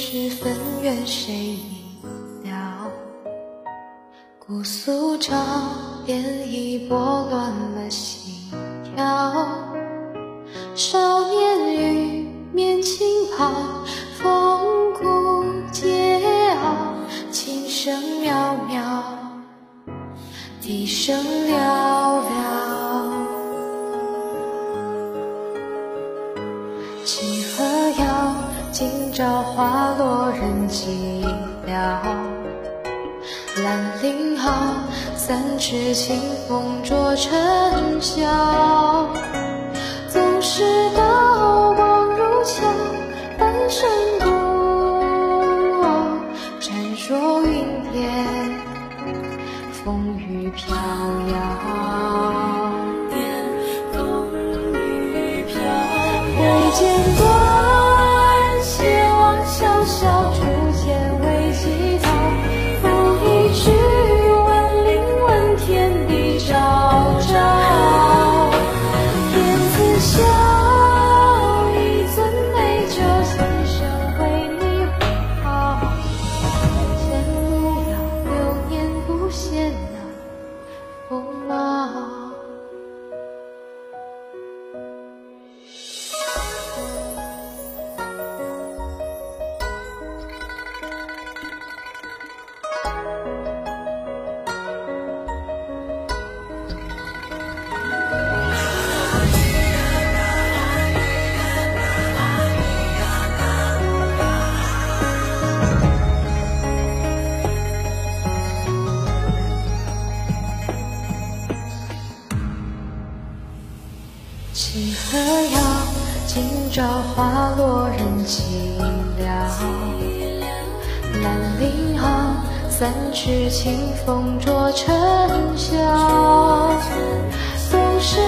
是分缘谁明了？姑苏照片已拨乱了心跳。少年玉面轻抛，风骨桀骜，琴声渺渺，笛声寥寥。几何，今朝花落人寂寥。兰陵好，三尺清风灼尘嚣。总是刀光如鞘，半生孤傲，展若云天，风雨飘摇。清河谣，今朝花落人寂寥。兰陵好，三尺清风灼尘嚣。总是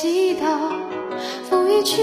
祈祷风雨去